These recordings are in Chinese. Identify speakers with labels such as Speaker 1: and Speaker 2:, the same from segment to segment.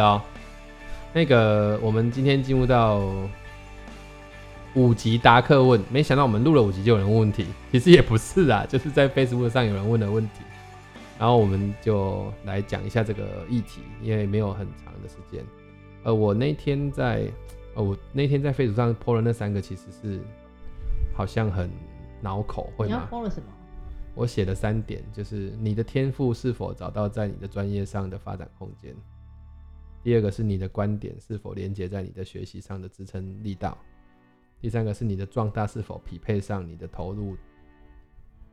Speaker 1: 好，那个我们今天进入到五级答客问，没想到我们录了五集就有人问问题，其实也不是啊，就是在 Facebook 上有人问的问题，然后我们就来讲一下这个议题，因为没有很长的时间。呃，我那天在，呃，我那天在 Facebook 上 po 了那三个，其实是好像很脑口，会吗？
Speaker 2: 你要 po 了什么？
Speaker 1: 我写了三点，就是你的天赋是否找到在你的专业上的发展空间。第二个是你的观点是否连接在你的学习上的支撑力道，第三个是你的壮大是否匹配上你的投入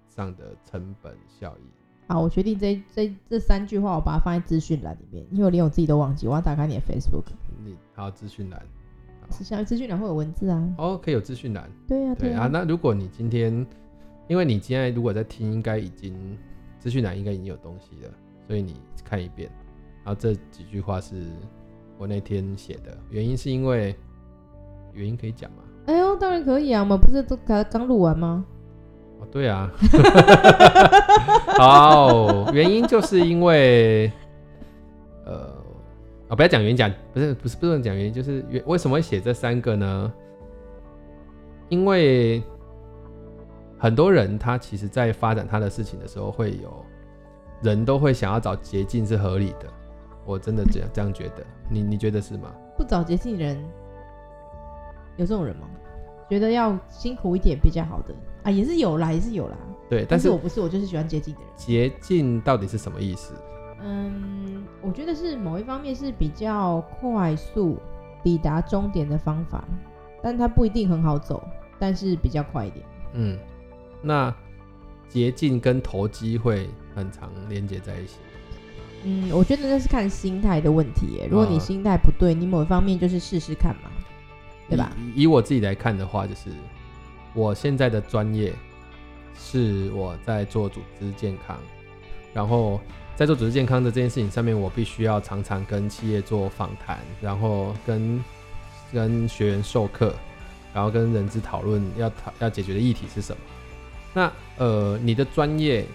Speaker 1: 上的成本效益。
Speaker 2: 好，我决定这这这三句话，我把它放在资讯栏里面，因为我连我自己都忘记。我要打开你的 Facebook。
Speaker 1: 你好，资讯栏。
Speaker 2: 是像资讯栏会有文字啊？
Speaker 1: 哦，可以有资讯栏。
Speaker 2: 对呀、啊，对啊，
Speaker 1: 啊。那如果你今天，因为你现在如果在听，应该已经资讯栏应该已经有东西了，所以你看一遍。然后这几句话是我那天写的，原因是因为原因可以讲吗？
Speaker 2: 哎呦，当然可以啊！我们不是都刚刚录完吗？
Speaker 1: 哦，对啊。好，原因就是因为，呃，啊，不要讲原因，讲不是不是不能讲原因，就是原为什么会写这三个呢？因为很多人他其实在发展他的事情的时候，会有人都会想要找捷径是合理的。我真的这样这样觉得，你你觉得是吗？
Speaker 2: 不找捷径人，有这种人吗？觉得要辛苦一点比较好的啊，也是有啦，也是有啦。
Speaker 1: 对，但是，
Speaker 2: 我不是，我就是喜欢捷径的人。
Speaker 1: 捷径到底是什么意思？
Speaker 2: 嗯，我觉得是某一方面是比较快速抵达终点的方法，但它不一定很好走，但是比较快一点。
Speaker 1: 嗯，那捷径跟投机会很常连接在一起。
Speaker 2: 嗯，我觉得那是看心态的问题。如果你心态不对，你某一方面就是试试看嘛，对吧？
Speaker 1: 以，以我自己来看的话，就是我现在的专业是我在做组织健康，然后在做组织健康的这件事情上面，我必须要常常跟企业做访谈，然后跟跟学员授课，然后跟人资讨论要讨要解决的议题是什么。那呃，你的专业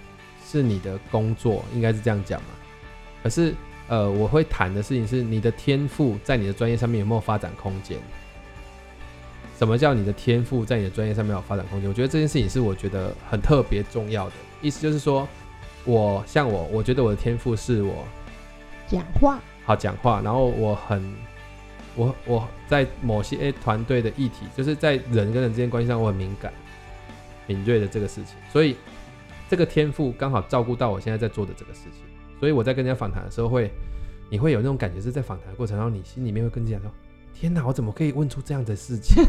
Speaker 1: 是你的工作，应该是这样讲嘛？可是，呃，我会谈的事情是你的天赋在你的专业上面有没有发展空间？什么叫你的天赋在你的专业上面有发展空间？我觉得这件事情是我觉得很特别重要的。意思就是说，我像我，我觉得我的天赋是我
Speaker 2: 讲话
Speaker 1: 好讲话，然后我很我我在某些团队的议题，就是在人跟人之间关系上，我很敏感、敏锐的这个事情，所以这个天赋刚好照顾到我现在在做的这个事情。所以我在跟人家访谈的时候会，你会有那种感觉，是在访谈的过程，然后你心里面会跟自己讲说：“天哪，我怎么可以问出这样的事情？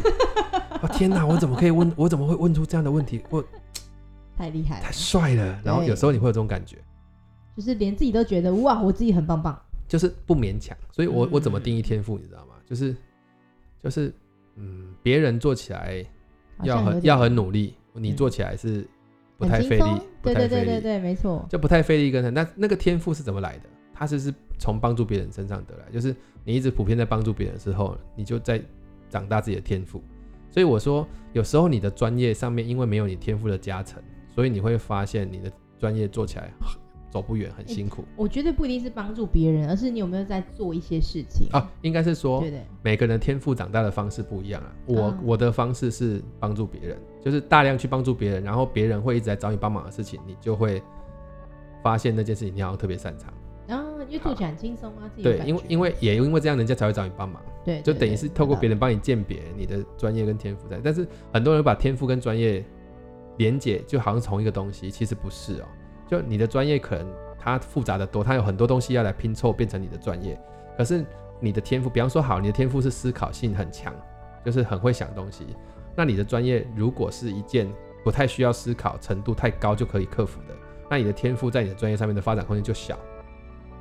Speaker 1: 啊，天哪，我怎么可以问？我怎么会问出这样的问题？我
Speaker 2: 太厉害了，
Speaker 1: 太帅了。”然后有时候你会有这种感觉，
Speaker 2: 就是连自己都觉得哇，我自己很棒棒，
Speaker 1: 就是不勉强。所以我我怎么定义天赋，你知道吗？就是就是嗯，别人做起来要很要很努力，你做起来是。不太费力，
Speaker 2: 对对对对对，没错，
Speaker 1: 就不太费力跟他。那那个天赋是怎么来的？他是是从帮助别人身上得来，就是你一直普遍在帮助别人的时候，你就在长大自己的天赋。所以我说，有时候你的专业上面因为没有你天赋的加成，所以你会发现你的专业做起来。走不远，很辛苦。欸，
Speaker 2: 我觉得不一定是帮助别人，而是你有没有在做一些事情
Speaker 1: 啊？应该是说，
Speaker 2: 对对，
Speaker 1: 每个人天赋长大的方式不一样啊。我、嗯、我的方式是帮助别人，就是大量去帮助别人，然后别人会一直在找你帮忙的事情，你就会发现那件事情你好像特别擅
Speaker 2: 长。因为做起来很轻松啊，自己
Speaker 1: 对，因为因为也因为这样，人家才会找你帮忙。
Speaker 2: 对，
Speaker 1: 就等于是透过别人帮你鉴别你的专业跟天赋在。但是很多人把天赋跟专业连结，就好像同一个东西，其实不是哦。就你的专业可能。它复杂的多，它有很多东西要来拼凑变成你的专业。可是你的天赋，比方说好，你的天赋是思考性很强，就是很会想东西。那你的专业如果是一件不太需要思考程度太高就可以克服的，那你的天赋在你的专业上面的发展空间就小。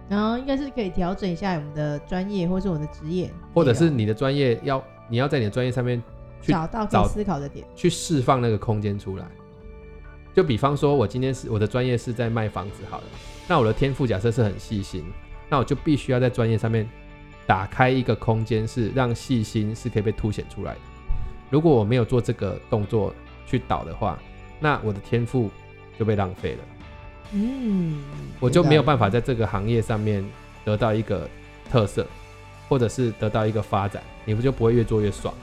Speaker 2: 然后应该是可以调整一下我们的专业，或是我们的职业，
Speaker 1: 或者是你的专业要你要在你的专业上面去
Speaker 2: 找到可以思考的点，
Speaker 1: 去释放那个空间出来。就比方说，我今天是我的专业是在卖房子，好了。那我的天赋假设是很细心，那我就必须要在专业上面打开一个空间，是让细心是可以被凸显出来的。如果我没有做这个动作去导的话，那我的天赋就被浪费了。嗯，我就没有办法在这个行业上面得到一个特色。或者是得到一个发展，你不就不会越做越爽？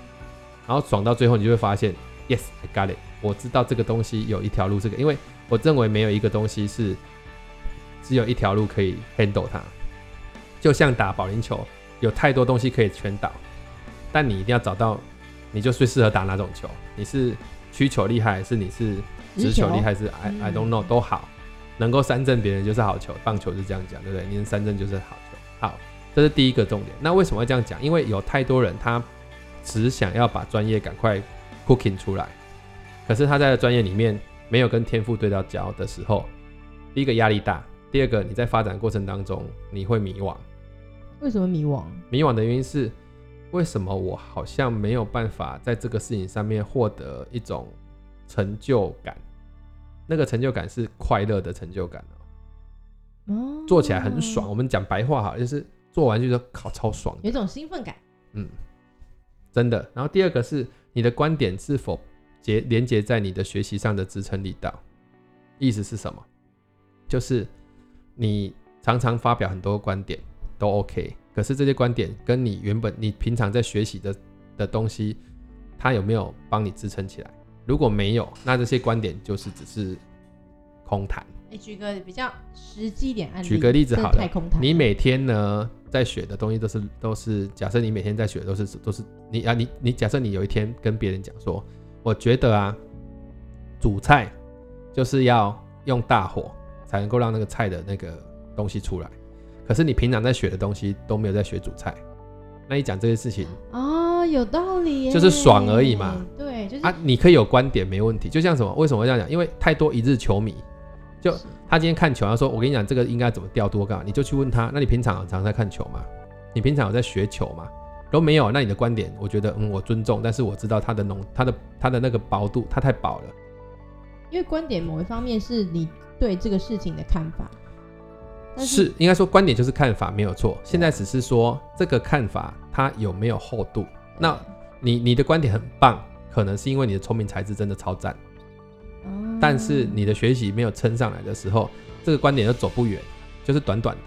Speaker 1: 然后爽到最后，你就会发现，Yes，I got it，我知道这个东西有一条路，这个，因为我认为没有一个东西是只有一条路可以 handle 它，就像打保龄球，有太多东西可以全倒，但你一定要找到，你就最适合打哪种球，你是曲球厉害，还是你是直球厉害，还是 I I don't know 都好，能够三振别人就是好球，棒球是这样讲，对不对？你能三振就是好球，好，这是第一个重点。那为什么会这样讲？因为有太多人他。只想要把专业赶快 cooking 出来，可是他在专业里面没有跟天赋对到焦的时候，第一个压力大，第二个你在发展过程当中你会迷惘。
Speaker 2: 为什么迷惘？
Speaker 1: 迷惘的原因是，为什么我好像没有办法在这个事情上面获得一种成就感？那个成就感是快乐的成就感哦，做起来很爽。我们讲白话哈，就是做完就说靠超爽，
Speaker 2: 有一种兴奋感。嗯。
Speaker 1: 真的，然后第二个是你的观点是否结连接在你的学习上的支撑力道？意思是什么？就是你常常发表很多观点都 OK，可是这些观点跟你原本你平常在学习的的东西，它有没有帮你支撑起来？如果没有，那这些观点就是只是空谈。
Speaker 2: 哎举个比较实际点案例，
Speaker 1: 举个例子好了，你每天呢在学的东西都是都是，假设你每天在学的都是都是你啊你你假设你有一天跟别人讲说，我觉得啊煮菜就是要用大火才能够让那个菜的那个东西出来，可是你平常在学的东西都没有在学煮菜，那你讲这些事情
Speaker 2: 啊、哦、有道理，
Speaker 1: 就是爽而已嘛，
Speaker 2: 对，就是
Speaker 1: 啊你可以有观点没问题，就像什么为什么会这样讲？因为太多一日球迷。就他今天看球，他说：“我跟你讲，这个应该怎么调度干嘛？”你就去问他。那你平常有常在看球吗？你平常有在学球吗？都没有。那你的观点，我觉得，嗯，我尊重，但是我知道它的浓，它的它的那个薄度，它太薄了。
Speaker 2: 因为观点某一方面是你对这个事情的看法，是，
Speaker 1: 是应该说观点就是看法没有错。现在只是说这个看法它有没有厚度？那你你的观点很棒，可能是因为你的聪明才智真的超赞。但是你的学习没有撑上来的时候，这个观点就走不远，就是短短的，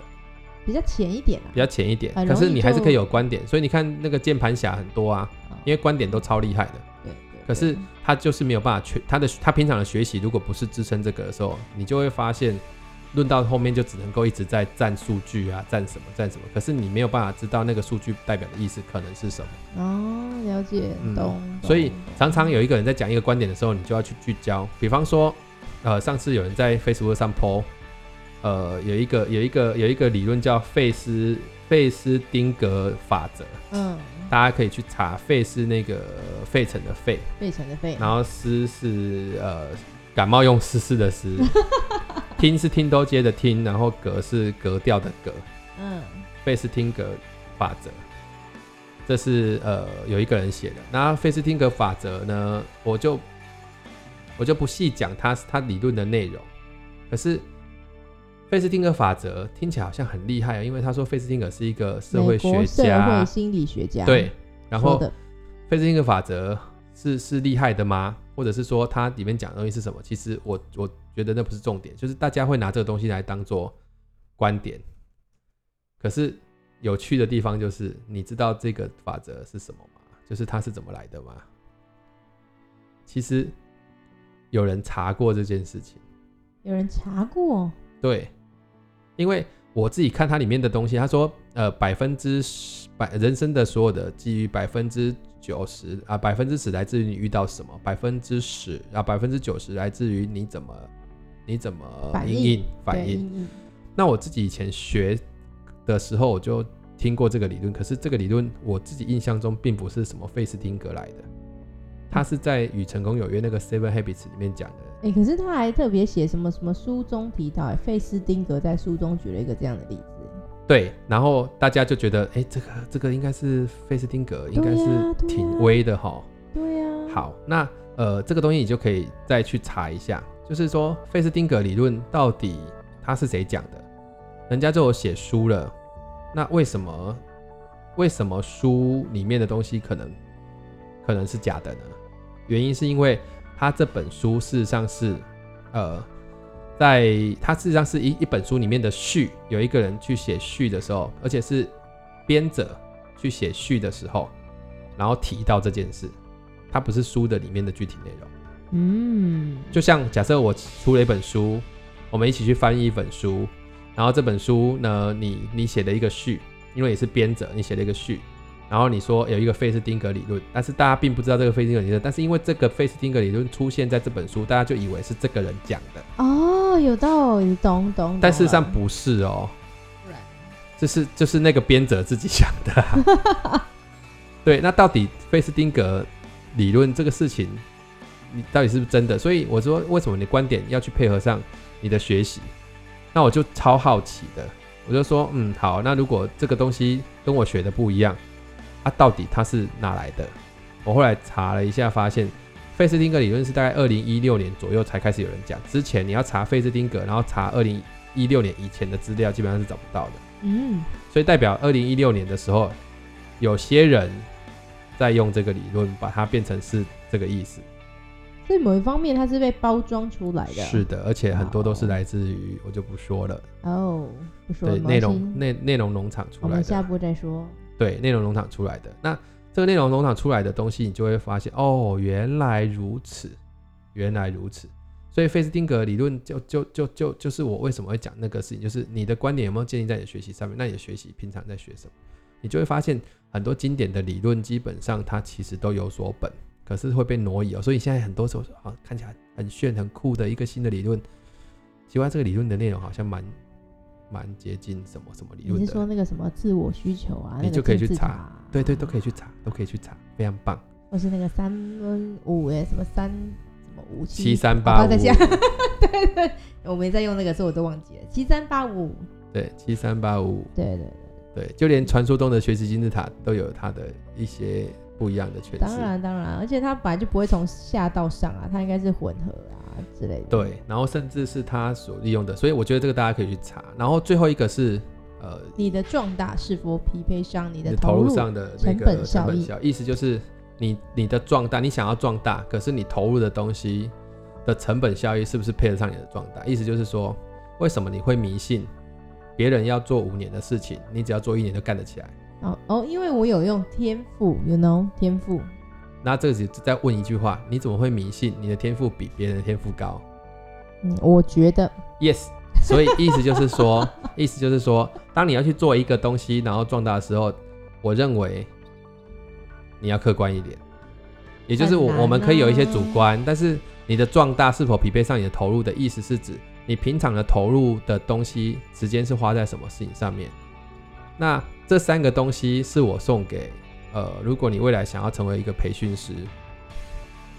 Speaker 2: 比较浅一点啊，
Speaker 1: 比较浅一点。可是你还是可以有观点，所以你看那个键盘侠很多啊，因为观点都超厉害的。对。可是他就是没有办法去他的他平常的学习，如果不是支撑这个的时候，你就会发现。论到后面就只能够一直在占数据啊，占什么占什么，可是你没有办法知道那个数据代表的意思可能是什么。
Speaker 2: 哦，了解，懂。
Speaker 1: 嗯、所以常常有一个人在讲一个观点的时候，你就要去聚焦。比方说，呃，上次有人在 Facebook 上 po，呃，有一个有一个有一个理论叫费斯费斯丁格法则。嗯，大家可以去查费是那个费城的费，
Speaker 2: 费城的费，
Speaker 1: 然后斯是呃感冒用丝丝的丝。听是听都接的听，然后格是格调的格，嗯，费斯汀格法则，这是呃有一个人写的。那费斯汀格法则呢，我就我就不细讲他他理论的内容。可是费斯汀格法则听起来好像很厉害啊，因为他说费斯汀格是一个社会学家、
Speaker 2: 社会心理学家。
Speaker 1: 对，然后费斯汀格法则是是厉害的吗？或者是说它里面讲的东西是什么？其实我我觉得那不是重点，就是大家会拿这个东西来当做观点。可是有趣的地方就是，你知道这个法则是什么吗？就是它是怎么来的吗？其实有人查过这件事情。
Speaker 2: 有人查过？
Speaker 1: 对，因为我自己看它里面的东西，他说，呃，百分之十百人生的所有的基于百分之。九十啊，百分之十来自于你遇到什么，百分之十啊，百分之九十来自于你怎么你怎么反应反应。那我自己以前学的时候，我就听过这个理论，可是这个理论我自己印象中并不是什么费斯汀格来的，他是在《与成功有约》那个 Seven Habits 里面讲的。
Speaker 2: 哎、欸，可是他还特别写什么什么书中提到，费斯汀格在书中举了一个这样的例子。
Speaker 1: 对，然后大家就觉得，哎，这个这个应该是费斯汀格，应该是挺威的哈。
Speaker 2: 对呀。
Speaker 1: 好，那呃，这个东西你就可以再去查一下，就是说费斯汀格理论到底他是谁讲的？人家就有写书了，那为什么为什么书里面的东西可能可能是假的呢？原因是因为他这本书事实上是呃。在他事实上是一一本书里面的序，有一个人去写序的时候，而且是编者去写序的时候，然后提到这件事，它不是书的里面的具体内容。
Speaker 2: 嗯，
Speaker 1: 就像假设我出了一本书，我们一起去翻译一本书，然后这本书呢，你你写了一个序，因为你是编者，你写了一个序。然后你说有一个费斯汀格理论，但是大家并不知道这个费斯汀格理论，但是因为这个费斯汀格理论出现在这本书，大家就以为是这个人讲的。
Speaker 2: 哦，有道理，懂懂。
Speaker 1: 但事实上不是哦，这是就是那个编者自己想的啊。对，那到底费斯汀格理论这个事情，你到底是不是真的？所以我说，为什么你观点要去配合上你的学习？那我就超好奇的，我就说，嗯，好，那如果这个东西跟我学的不一样。啊，到底它是哪来的？我后来查了一下，发现费斯汀格理论是大概二零一六年左右才开始有人讲。之前你要查费斯汀格，然后查二零一六年以前的资料，基本上是找不到的。
Speaker 2: 嗯，
Speaker 1: 所以代表二零一六年的时候，有些人在用这个理论，把它变成是这个意思。
Speaker 2: 所以某一方面，它是被包装出来的。
Speaker 1: 是的，而且很多都是来自于，我就不说了。
Speaker 2: 哦，不说了。
Speaker 1: 对，内容内内容农场出来的。我们
Speaker 2: 下部再说。
Speaker 1: 对，内容农场出来的，那这个内容农场出来的东西，你就会发现哦，原来如此，原来如此。所以费斯汀格理论就就就就就是我为什么会讲那个事情，就是你的观点有没有建立在你的学习上面？那你的学习平常在学什么？你就会发现很多经典的理论，基本上它其实都有所本，可是会被挪移哦。所以现在很多时候啊，看起来很炫很酷的一个新的理论，奇怪，这个理论的内容好像蛮。蛮接近什么什么理论的？
Speaker 2: 你是说那个什么自我需求啊？
Speaker 1: 你就可以去查，对对，都可以去查，都可以去查，非常棒。
Speaker 2: 或是那个三五哎，什么三什么五七
Speaker 1: 七三八五？
Speaker 2: 对对，我没在用那个，所以我都忘记了。七三八五，
Speaker 1: 对，七三八五，
Speaker 2: 对对对，
Speaker 1: 对，就连传说中的学习金字塔都有它的一些不一样的诠释。
Speaker 2: 当然当然，而且它本来就不会从下到上啊，它应该是混合啊。之类的，
Speaker 1: 对，然后甚至是他所利用的，所以我觉得这个大家可以去查。然后最后一个是，呃，
Speaker 2: 你的壮大是否匹配上你的
Speaker 1: 投入上的那个成本效益？意思就是你你的壮大，你想要壮大，可是你投入的东西的成本效益是不是配得上你的壮大？意思就是说，为什么你会迷信别人要做五年的事情，你只要做一年就干得起来？
Speaker 2: 哦哦，因为我有用天赋，you know，天赋。
Speaker 1: 那这个就再问一句话，你怎么会迷信你的天赋比别人的天赋高？
Speaker 2: 嗯，我觉得
Speaker 1: yes。所以意思就是说，意思就是说，当你要去做一个东西，然后壮大的时候，我认为你要客观一点，也就是我我们可以有一些主观，但是你的壮大是否匹配上你的投入的意思是指你平常的投入的东西时间是花在什么事情上面？那这三个东西是我送给。呃，如果你未来想要成为一个培训师，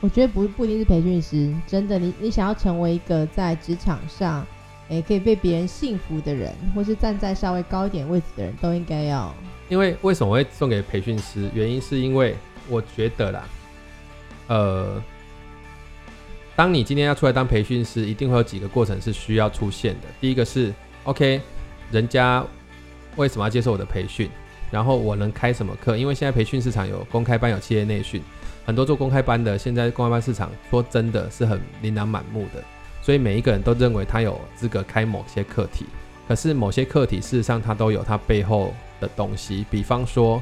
Speaker 2: 我觉得不不一定是培训师，真的，你你想要成为一个在职场上，诶，可以被别人信服的人，或是站在稍微高一点位置的人，都应该要。
Speaker 1: 因为为什么会送给培训师？原因是因为我觉得啦，呃，当你今天要出来当培训师，一定会有几个过程是需要出现的。第一个是，OK，人家为什么要接受我的培训？然后我能开什么课？因为现在培训市场有公开班，有企业内训，很多做公开班的，现在公开班市场说真的是很琳琅满目的，所以每一个人都认为他有资格开某些课题。可是某些课题事实上他都有他背后的东西，比方说，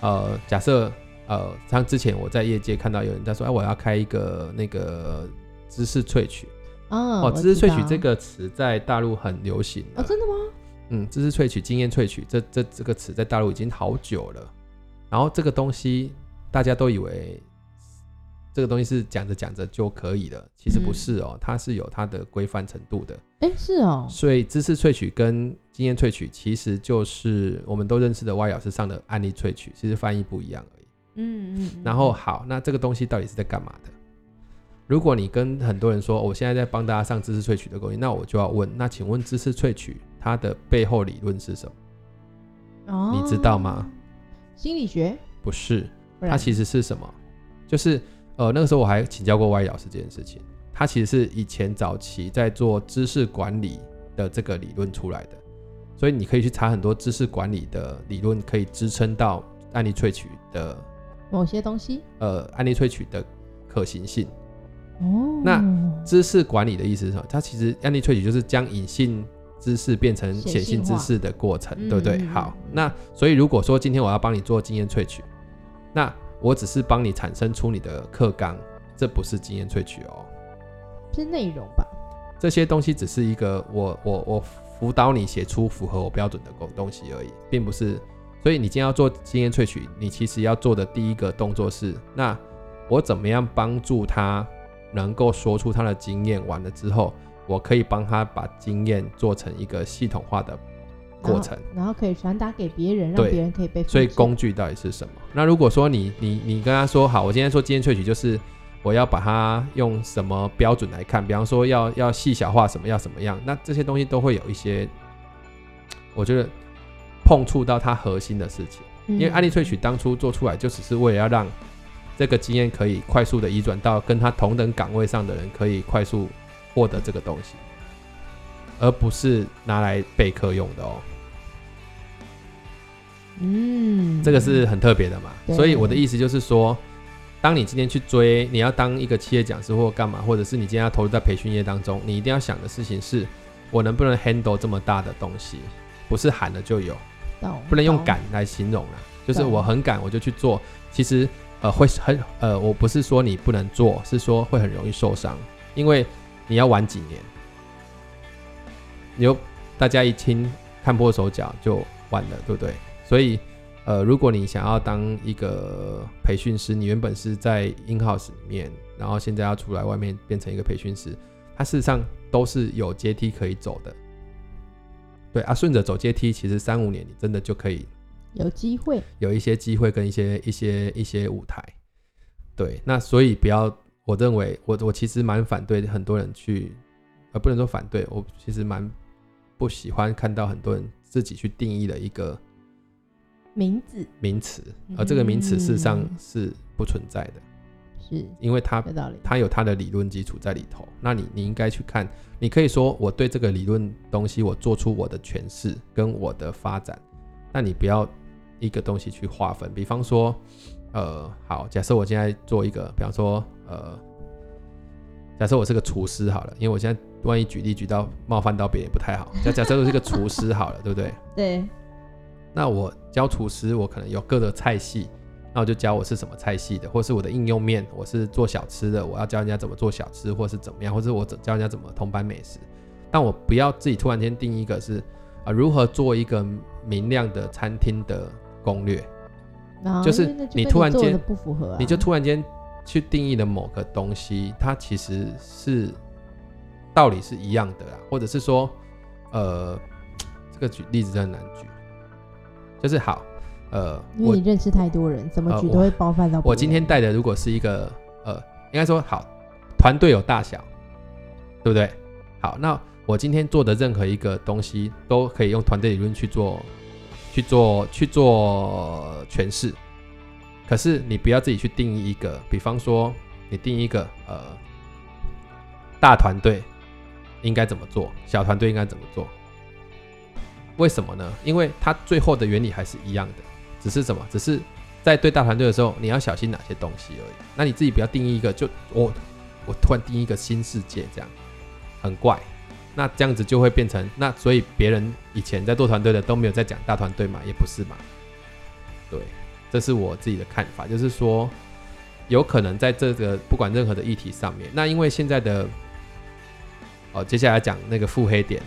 Speaker 1: 呃，假设呃，像之前我在业界看到有人在说，哎，我要开一个那个知识萃取，
Speaker 2: 哦，
Speaker 1: 知识萃取这个词在大陆很流行。
Speaker 2: 哦，真的吗？
Speaker 1: 嗯，知识萃取、经验萃取，这这这个词在大陆已经好久了。然后这个东西大家都以为这个东西是讲着讲着就可以了，其实不是哦，嗯、它是有它的规范程度的。
Speaker 2: 哎，是哦。
Speaker 1: 所以知识萃取跟经验萃取其实就是我们都认识的 Y 老师上的案例萃取，其实翻译不一样而已。
Speaker 2: 嗯嗯。
Speaker 1: 然后好，那这个东西到底是在干嘛的？如果你跟很多人说我现在在帮大家上知识萃取的东西，那我就要问，那请问知识萃取？它的背后理论是什么？哦，你知道吗？
Speaker 2: 心理学？
Speaker 1: 不是，它其实是什么？就是呃，那个时候我还请教过歪老师这件事情。它其实是以前早期在做知识管理的这个理论出来的，所以你可以去查很多知识管理的理论，可以支撑到案例萃取的
Speaker 2: 某些东西。
Speaker 1: 呃，案例萃取的可行性。
Speaker 2: 哦，
Speaker 1: 那知识管理的意思是什么？它其实案例萃取就是将隐性知识变成显性知识的过程，对不对？
Speaker 2: 嗯、
Speaker 1: 好，那所以如果说今天我要帮你做经验萃取，那我只是帮你产生出你的课纲，这不是经验萃取哦，
Speaker 2: 是内容吧？
Speaker 1: 这些东西只是一个我我我辅导你写出符合我标准的东西而已，并不是。所以你今天要做经验萃取，你其实要做的第一个动作是，那我怎么样帮助他能够说出他的经验？完了之后，我可以帮他把经验做成一个系统化的过程，
Speaker 2: 然后，可以传达给别人，让别人可以被。
Speaker 1: 所以工具到底是什么？那如果说你你你跟他说好，我今天说经验萃取，就是我要把它用什么标准来看？比方说要要细小化什么，要什么样？那这些东西都会有一些，我觉得。碰触到它核心的事情，因为案例萃取当初做出来就只是为了要让这个经验可以快速的移转到跟他同等岗位上的人可以快速获得这个东西，而不是拿来备课用的哦。
Speaker 2: 嗯，
Speaker 1: 这个是很特别的嘛。所以我的意思就是说，当你今天去追，你要当一个企业讲师或干嘛，或者是你今天要投入在培训业当中，你一定要想的事情是，我能不能 handle 这么大的东西，不是喊了就有。不能用敢来形容了，就是我很敢，我就去做。其实，呃，会很呃，我不是说你不能做，是说会很容易受伤，因为你要玩几年，你又大家一听看破手脚就完了，对不对？所以，呃，如果你想要当一个培训师，你原本是在 in house 里面，然后现在要出来外面变成一个培训师，它事实上都是有阶梯可以走的。对啊，顺着走阶梯，其实三五年你真的就可以
Speaker 2: 有机会，
Speaker 1: 有一些机会跟一些一些一些舞台。对，那所以不要，我认为我我其实蛮反对很多人去，呃，不能说反对，我其实蛮不喜欢看到很多人自己去定义的一个
Speaker 2: 名字
Speaker 1: 名词，而这个名词事实上是不存在的。
Speaker 2: 是
Speaker 1: 因为他他有他的理论基础在里头，那你你应该去看，你可以说我对这个理论东西我做出我的诠释跟我的发展，那你不要一个东西去划分，比方说，呃，好，假设我现在做一个，比方说，呃，假设我是个厨师好了，因为我现在万一举例举到冒犯到别人不太好，假假设我是个厨师好了，对不对？
Speaker 2: 对。
Speaker 1: 那我教厨师，我可能有各个菜系。那我就教我是什么菜系的，或是我的应用面，我是做小吃的，我要教人家怎么做小吃，或是怎么样，或是我教人家怎么同班美食。但我不要自己突然间定一个是啊，如何做一个明亮的餐厅的攻略，就是你突然间
Speaker 2: 不符合，
Speaker 1: 你就突然间去定义了某个东西，它其实是道理是一样的啦，或者是说，呃，这个举例子真的难举，就是好。呃，
Speaker 2: 因为你认识太多人，怎么举都会包犯到、呃。
Speaker 1: 我今天带的如果是一个呃，应该说好，团队有大小，对不对？好，那我今天做的任何一个东西都可以用团队理论去做，去做去做诠释。可是你不要自己去定义一个，比方说你定一个呃，大团队应该怎么做，小团队应该怎么做？为什么呢？因为它最后的原理还是一样的。只是什么？只是在对大团队的时候，你要小心哪些东西而已。那你自己不要定义一个，就我我突然定义一个新世界，这样很怪。那这样子就会变成那，所以别人以前在做团队的都没有在讲大团队嘛？也不是嘛？对，这是我自己的看法，就是说有可能在这个不管任何的议题上面，那因为现在的哦，接下来讲那个腹黑点，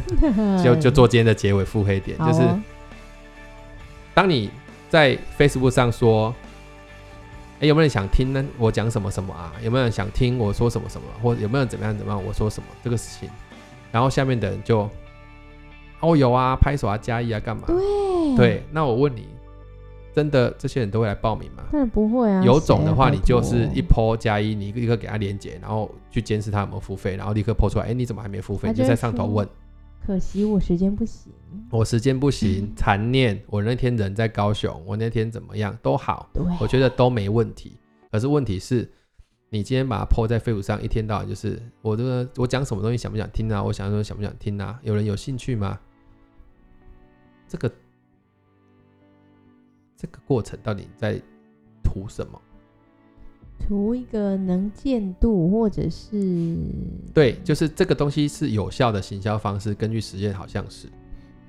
Speaker 1: 就就做今天的结尾，腹黑点就是。当你在 Facebook 上说，哎、有没有人想听呢？我讲什么什么啊？有没有人想听我说什么什么？或有没有人怎么样怎么样？我说什么这个事情？然后下面的人就，哦，有啊，拍手啊，加一啊，干嘛？
Speaker 2: 对
Speaker 1: 对。那我问你，真的这些人都会来报名吗？
Speaker 2: 当然不会啊。
Speaker 1: 有种的话，你就是一 po 加一，你立刻给他连接，然后去监视他有没有付费，然后立刻 po 出来。哎、欸，你怎么还没付费？你就在上头问。
Speaker 2: 可惜我时间不行，
Speaker 1: 我时间不行，残念。我那天人在高雄，我那天怎么样都好，我觉得都没问题。可是问题是，你今天把它 po 在 Facebook 上，一天到晚就是我这个我讲什么东西想不想听啊？我想说想不想听啊？有人有兴趣吗？这个这个过程到底在图什么？
Speaker 2: 图一个能见度，或者是
Speaker 1: 对，就是这个东西是有效的行销方式。根据实验，好像是。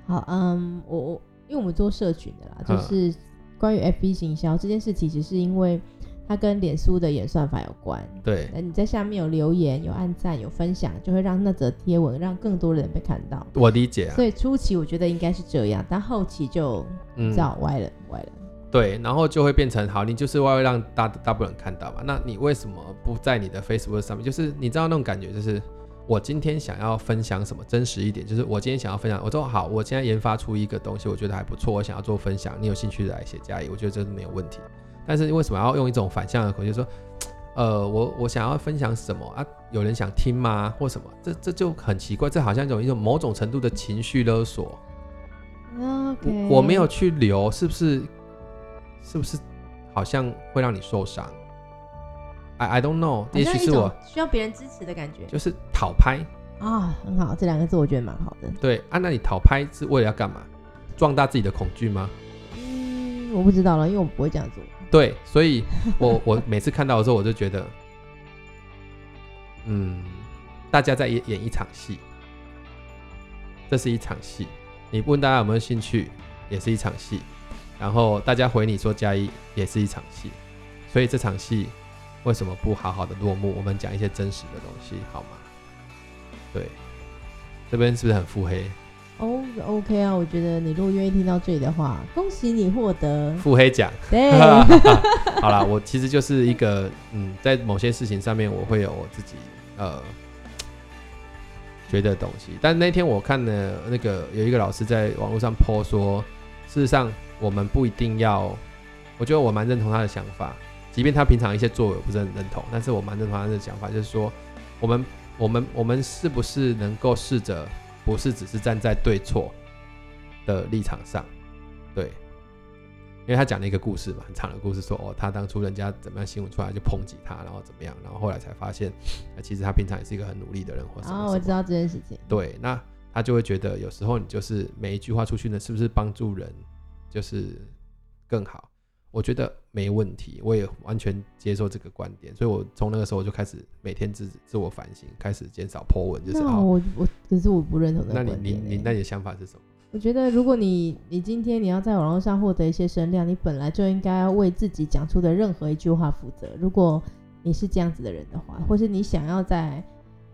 Speaker 2: 好，嗯，我我因为我们做社群的啦，就是关于 FB 行销这件事，其实是因为它跟脸书的演算法有关。
Speaker 1: 对，
Speaker 2: 那你在下面有留言、有按赞、有分享，就会让那则贴文让更多人被看到。
Speaker 1: 我理解啊。
Speaker 2: 所以初期我觉得应该是这样，但后期就你知道歪了，歪了。
Speaker 1: 对，然后就会变成好，你就是为了让大大部分人看到嘛。那你为什么不在你的 Facebook 上面？就是你知道那种感觉，就是我今天想要分享什么真实一点，就是我今天想要分享，我说好，我现在研发出一个东西，我觉得还不错，我想要做分享，你有兴趣的来写加一，我觉得这是没有问题。但是为什么要用一种反向的口气，就是说，呃，我我想要分享什么啊？有人想听吗？或什么？这这就很奇怪，这好像一种一种某种程度的情绪勒索。我，我没有去留，是不是？是不是好像会让你受伤？I I don't know，也许是我
Speaker 2: 需要别人支持的感觉，
Speaker 1: 就是讨拍
Speaker 2: 啊，很好，这两个字我觉得蛮好的。
Speaker 1: 对啊，那你讨拍是为了要干嘛？壮大自己的恐惧
Speaker 2: 吗？我不知道了，因为我不会这样做。
Speaker 1: 对，所以我 我每次看到的时候，我就觉得，嗯，大家在演演一场戏，这是一场戏。你问大家有没有兴趣，也是一场戏。然后大家回你说加一也是一场戏，所以这场戏为什么不好好的落幕？我们讲一些真实的东西好吗？对，这边是不是很腹黑？
Speaker 2: 哦，OK 啊，我觉得你如果愿意听到这里的话，恭喜你获得
Speaker 1: 腹黑奖。
Speaker 2: 对，
Speaker 1: 好啦，我其实就是一个嗯，在某些事情上面我会有我自己呃觉得的东西，但那天我看了那个有一个老师在网络上 po 说，事实上。我们不一定要，我觉得我蛮认同他的想法，即便他平常一些作为我不是很认同，但是我蛮认同他的想法，就是说，我们我们我们是不是能够试着，不是只是站在对错的立场上，对，因为他讲了一个故事嘛，很长的故事说，说哦，他当初人家怎么样新闻出来就抨击他，然后怎么样，然后后来才发现，其实他平常也是一个很努力的人，或什么什么。
Speaker 2: 哦，我知道这件事情。
Speaker 1: 对，那他就会觉得有时候你就是每一句话出去呢，是不是帮助人？就是更好，我觉得没问题，我也完全接受这个观点，所以我从那个时候我就开始每天自自我反省，开始减少 po 文，就是
Speaker 2: 我我可是我不认同的。
Speaker 1: 那你你你那你的想法是什么？
Speaker 2: 我觉得如果你你今天你要在网络上获得一些声量，你本来就应该要为自己讲出的任何一句话负责。如果你是这样子的人的话，或是你想要在。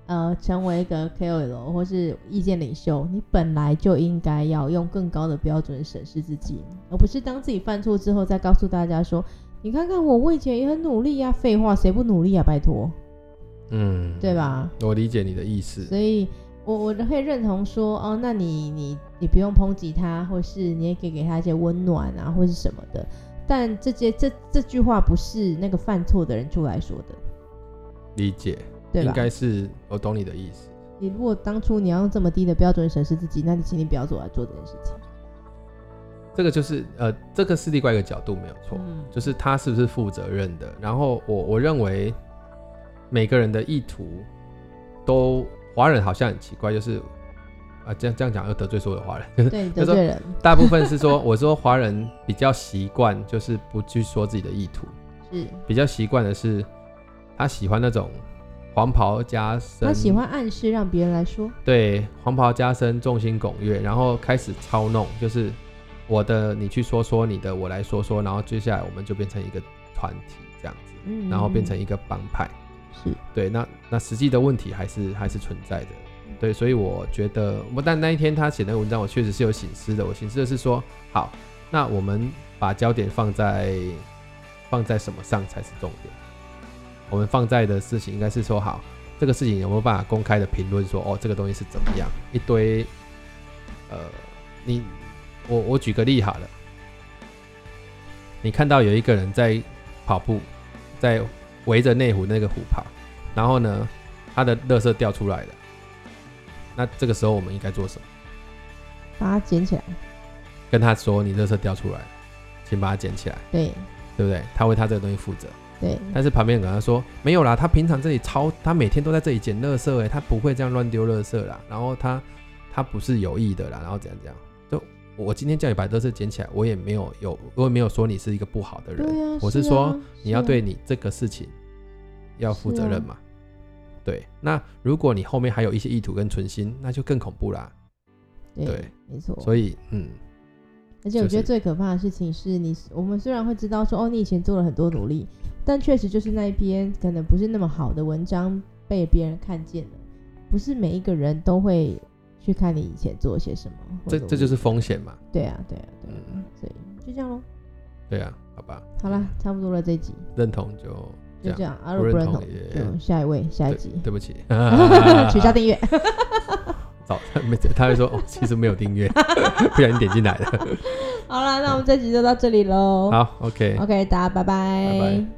Speaker 2: 呃，成为一个 KOL 或是意见领袖，你本来就应该要用更高的标准审视自己，而不是当自己犯错之后再告诉大家说：“你看看我，我以前也很努力呀。”废话，谁不努力啊？拜托，
Speaker 1: 嗯，
Speaker 2: 对吧？
Speaker 1: 我理解你的意思，
Speaker 2: 所以我我可以认同说，哦，那你你你不用抨击他，或是你也可以给他一些温暖啊，或是什么的。但这些这这句话不是那个犯错的人出来说的，
Speaker 1: 理解。应该是我懂你的意思。
Speaker 2: 你如果当初你要用这么低的标准审视自己，那你请你不要做来做这件事情。
Speaker 1: 这个就是呃，这个是另外一个角度没有错，嗯、就是他是不是负责任的。然后我我认为每个人的意图都，华人好像很奇怪，就是啊这样这样讲又得罪所有的华人，就是
Speaker 2: 对得罪人。
Speaker 1: 大部分是说，我说华人比较习惯就是不去说自己的意图，
Speaker 2: 是
Speaker 1: 比较习惯的是他喜欢那种。黄袍加身，
Speaker 2: 他喜欢暗示让别人来说。
Speaker 1: 对，黄袍加身，众星拱月，然后开始操弄，就是我的你去说说你的，我来说说，然后接下来我们就变成一个团体这样子，嗯，然后变成一个帮派。
Speaker 2: 是
Speaker 1: 对，那那实际的问题还是还是存在的。对，所以我觉得，我但那一天他写那个文章，我确实是有醒思的。我醒思的是说，好，那我们把焦点放在放在什么上才是重点？我们放在的事情应该是说，好，这个事情有没有办法公开的评论说，哦，这个东西是怎么样？一堆，呃，你，我我举个例好了，你看到有一个人在跑步，在围着内湖那个湖跑，然后呢，他的垃圾掉出来了，那这个时候我们应该做什么？
Speaker 2: 把它捡起来，
Speaker 1: 跟他说，你垃圾掉出来，请把它捡起来，
Speaker 2: 对，
Speaker 1: 对不对？他为他这个东西负责。
Speaker 2: 对，
Speaker 1: 但是旁边人跟他说没有啦，他平常这里超，他每天都在这里捡垃圾，哎，他不会这样乱丢垃圾啦。然后他他不是有意的啦，然后怎样怎样，就我今天叫你把垃圾捡起来，我也没有有，我也没有说你是一个不好的人，
Speaker 2: 啊，
Speaker 1: 我是说你要对你这个事情要负责任嘛。对，那如果你后面还有一些意图跟存心，那就更恐怖啦。
Speaker 2: 对，对没错。
Speaker 1: 所以，嗯，
Speaker 2: 而且我觉得最可怕的事情是你，我们虽然会知道说，哦，你以前做了很多努力，但确实就是那一篇可能不是那么好的文章被别人看见了，不是每一个人都会去看你以前做些什么。
Speaker 1: 这这就是风险嘛。
Speaker 2: 对啊，对啊，对啊。嗯，所以就这样喽。对
Speaker 1: 啊，好吧。
Speaker 2: 好了，差不多了，这集
Speaker 1: 认同就。
Speaker 2: 就这样，啊，不认同就，下一位，下一集。
Speaker 1: 对不起，
Speaker 2: 取消订阅。
Speaker 1: 早 没，他会说哦，其实没有订阅，不小心点进来了。
Speaker 2: 好了，那我们这集就到这里喽。
Speaker 1: 好，OK，OK，
Speaker 2: 大家拜拜。拜拜。